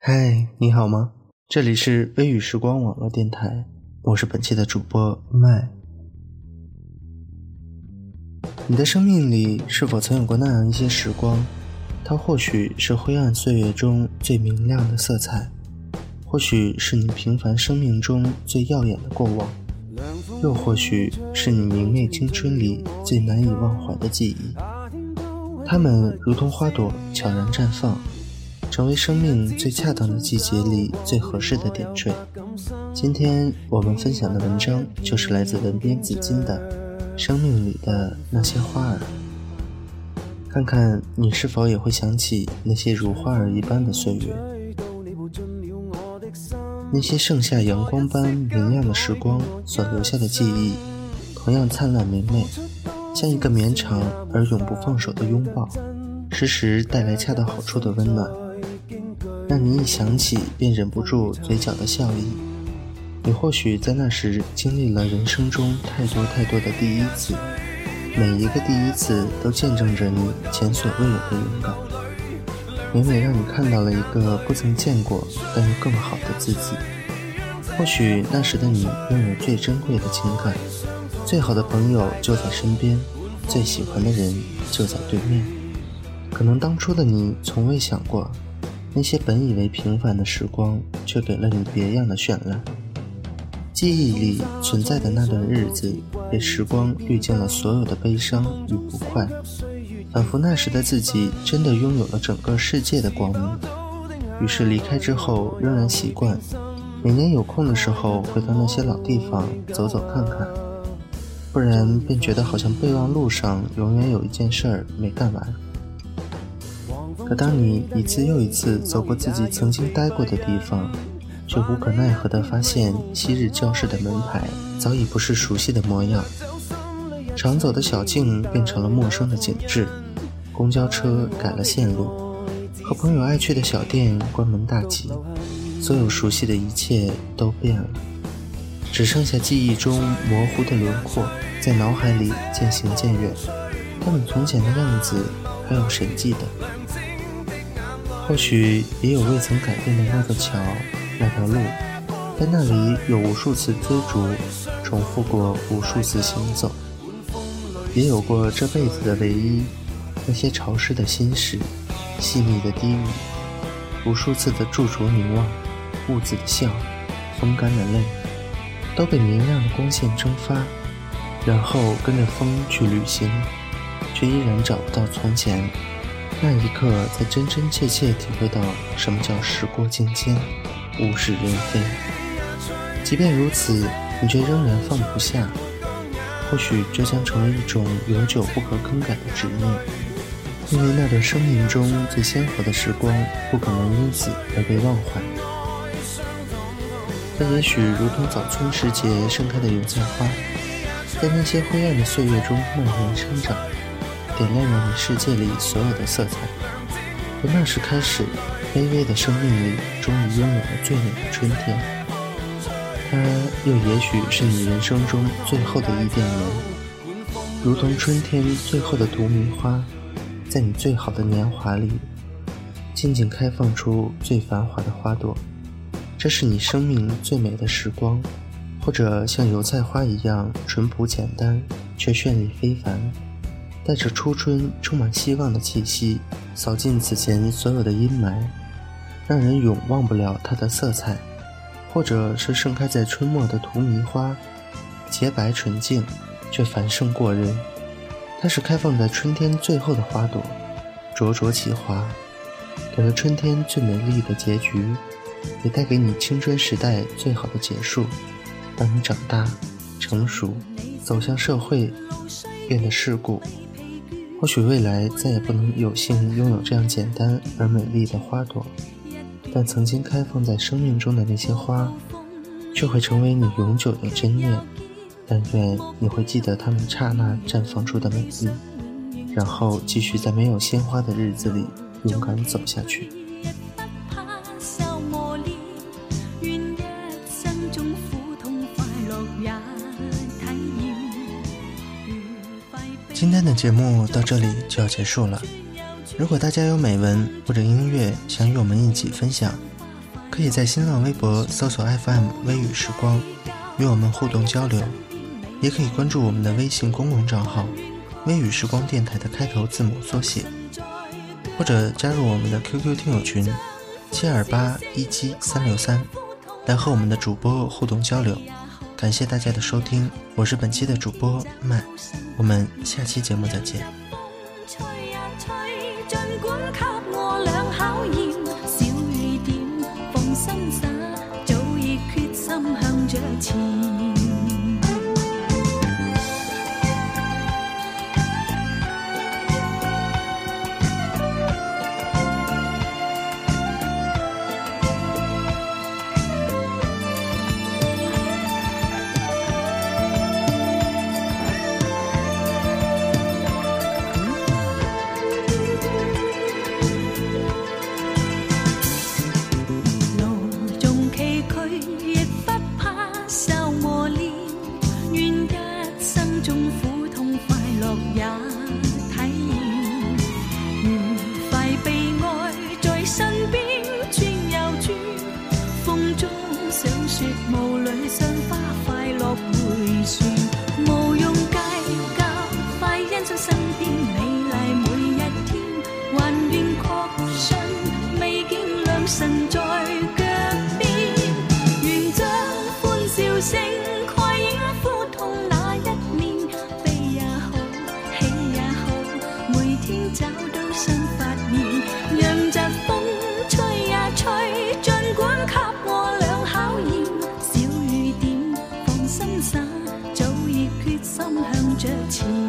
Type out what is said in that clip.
嗨，你好吗？这里是微雨时光网络电台，我是本期的主播麦。你的生命里是否曾有过那样一些时光？它或许是灰暗岁月中最明亮的色彩，或许是你平凡生命中最耀眼的过往，又或许是你明媚青春里最难以忘怀的记忆。它们如同花朵，悄然绽放。成为生命最恰当的季节里最合适的点缀。今天我们分享的文章就是来自文编紫金的《生命里的那些花儿》，看看你是否也会想起那些如花儿一般的岁月，那些盛夏阳光般明亮的时光所留下的记忆，同样灿烂明媚，像一个绵长而永不放手的拥抱，时时带来恰到好处的温暖。让你一想起便忍不住嘴角的笑意。你或许在那时经历了人生中太多太多的第一次，每一个第一次都见证着你前所未有的勇敢，每每让你看到了一个不曾见过但又更好的自己。或许那时的你拥有最珍贵的情感，最好的朋友就在身边，最喜欢的人就在对面。可能当初的你从未想过。那些本以为平凡的时光，却给了你别样的绚烂。记忆里存在的那段日子，被时光滤尽了所有的悲伤与不快，仿佛那时的自己真的拥有了整个世界的光明。于是离开之后，仍然习惯每年有空的时候回到那些老地方走走看看，不然便觉得好像备忘录上永远有一件事儿没干完。可当你一次又一次走过自己曾经待过的地方，却无可奈何地发现，昔日教室的门牌早已不是熟悉的模样，常走的小径变成了陌生的景致，公交车改了线路，和朋友爱去的小店关门大吉，所有熟悉的一切都变了，只剩下记忆中模糊的轮廓在脑海里渐行渐远。他们从前的样子，还有谁记得？或许也有未曾改变的那座桥，那条路，在那里有无数次追逐，重复过无数次行走，也有过这辈子的唯一，那些潮湿的心事，细密的低语，无数次的驻足凝望，兀自的笑，风干的泪，都被明亮的光线蒸发，然后跟着风去旅行，却依然找不到从前。那一刻，才真真切切体会到什么叫时过境迁，物是人非。即便如此，你却仍然放不下。或许这将成为一种永久不可更改的执念，因为那段生命中最鲜活的时光，不可能因此而被忘怀。它也许如同早春时节盛开的油菜花，在那些灰暗的岁月中蔓延生长。点亮了你世界里所有的色彩。从那时开始，卑微的生命里终于拥有了最美的春天。它又也许是你人生中最后的伊甸园，如同春天最后的荼蘼花，在你最好的年华里，静静开放出最繁华的花朵。这是你生命最美的时光，或者像油菜花一样淳朴简单，却绚丽非凡。带着初春充满希望的气息，扫尽此前所有的阴霾，让人永忘不了它的色彩；或者是盛开在春末的荼蘼花，洁白纯净，却繁盛过人。它是开放在春天最后的花朵，灼灼其华，给了春天最美丽的结局，也带给你青春时代最好的结束。当你长大、成熟，走向社会，变得世故。或许未来再也不能有幸拥有这样简单而美丽的花朵，但曾经开放在生命中的那些花，却会成为你永久的珍念。但愿你会记得它们刹那绽放出的美丽，然后继续在没有鲜花的日子里勇敢走下去。今天的节目到这里就要结束了。如果大家有美文或者音乐想与我们一起分享，可以在新浪微博搜索 FM 微雨时光，与我们互动交流；也可以关注我们的微信公共账号“微雨时光电台”的开头字母缩写，或者加入我们的 QQ 听友群七二八一七三六三，来和我们的主播互动交流。感谢大家的收听，我是本期的主播麦，我们下期节目再见。的情。